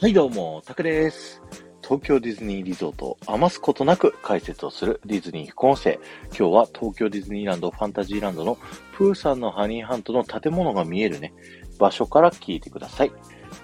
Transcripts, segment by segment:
はいどうも、タクです。東京ディズニーリゾートを余すことなく解説をするディズニー副音声。今日は東京ディズニーランドファンタジーランドのプーさんのハニーハントの建物が見えるね、場所から聞いてください。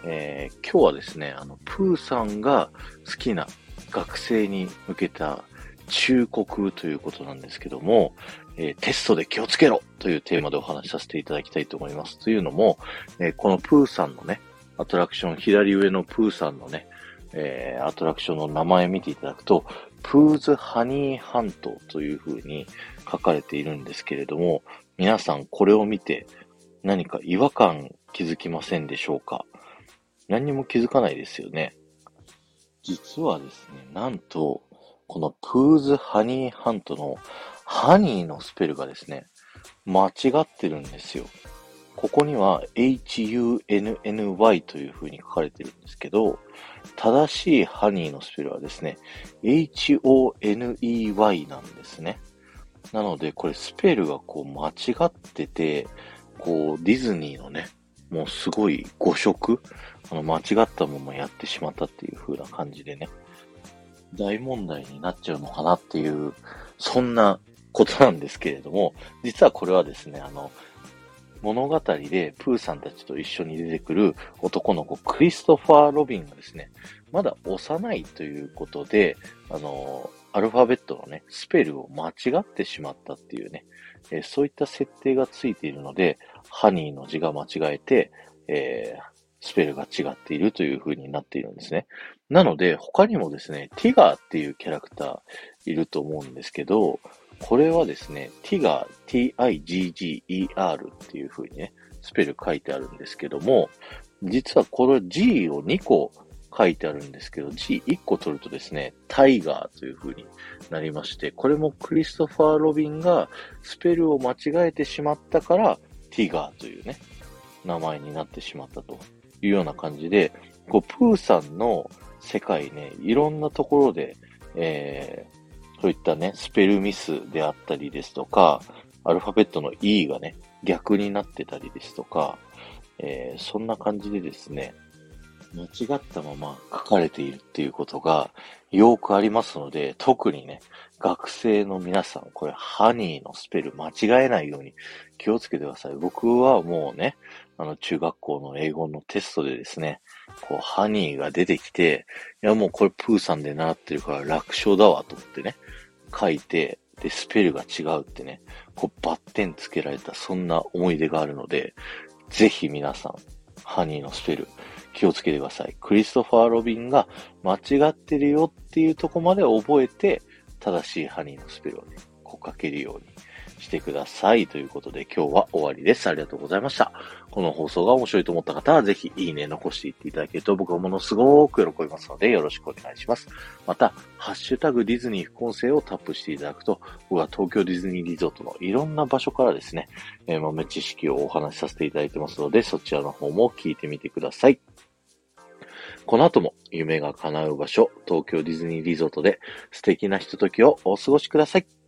えー今日はですね、あの、プーさんが好きな学生に向けた忠告ということなんですけども、えーテストで気をつけろというテーマでお話しさせていただきたいと思います。というのも、えーこのプーさんのね、アトラクション、左上のプーさんのね、えーアトラクションの名前見ていただくと、プーズハニーハントという風に書かれているんですけれども、皆さんこれを見て何か違和感気づきませんでしょうか？何にも気づかないですよね。実はですね、なんと、このプーズハニーハントのハニーのスペルがですね、間違ってるんですよ。ここには hunny という風に書かれてるんですけど、正しいハニーのスペルはですね、honey なんですね。なので、これスペルがこう間違ってて、こうディズニーのね、もうすごい誤色、あの間違ったままやってしまったっていう風な感じでね、大問題になっちゃうのかなっていう、そんなことなんですけれども、実はこれはですね、あの、物語でプーさんたちと一緒に出てくる男の子、クリストファー・ロビンがですね、まだ幼いということで、あの、アルファベットのね、スペルを間違ってしまったっていうね、えーそういった設定がついているので、ハニーの字が間違えて、えースペルが違っているという風になっているんですね。なので、他にもですね、ティガーっていうキャラクターいると思うんですけど、これはですね、ティガー、T-I-G-G-E-R っていう風にね、スペル書いてあるんですけども、実はこれ G を2個書いてあるんですけど、G1 個取るとですね、タイガーという風になりまして、これもクリストファー・ロビンがスペルを間違えてしまったから、ティガーというね、名前になってしまったというような感じで、こう、プーさんの世界ね、いろんなところで、えー、そういったね、スペルミスであったりですとか、アルファベットの E がね、逆になってたりですとか、えーそんな感じでですね、間違ったまま書かれているっていうことがよくありますので、特にね、学生の皆さん、これ、ハニーのスペル間違えないように気をつけてください。僕はもうね、あの、中学校の英語のテストでですね、こう、ハニーが出てきて、いやもうこれプーさんで習ってるから楽勝だわと思ってね、書いて、で、スペルが違うってね、こう、バッテンつけられた、そんな思い出があるので、ぜひ皆さん、ハニーのスペル、気をつけてください。クリストファー・ロビンが間違ってるよっていうとこまで覚えて、正しいハニーのスペルをね、こう書けるようにしてください。ということで今日は終わりです。ありがとうございました。この放送が面白いと思った方は、ぜひいいね残していっていただけると僕はものすごく喜びますので、よろしくお願いします。また、ハッシュタグディズニー副音声をタップしていただくと、僕は東京ディズニーリゾートのいろんな場所からですね、えー豆知識をお話しさせていただいてますので、そちらの方も聞いてみてください。この後も夢が叶う場所、東京ディズニーリゾートで素敵なひとときをお過ごしください。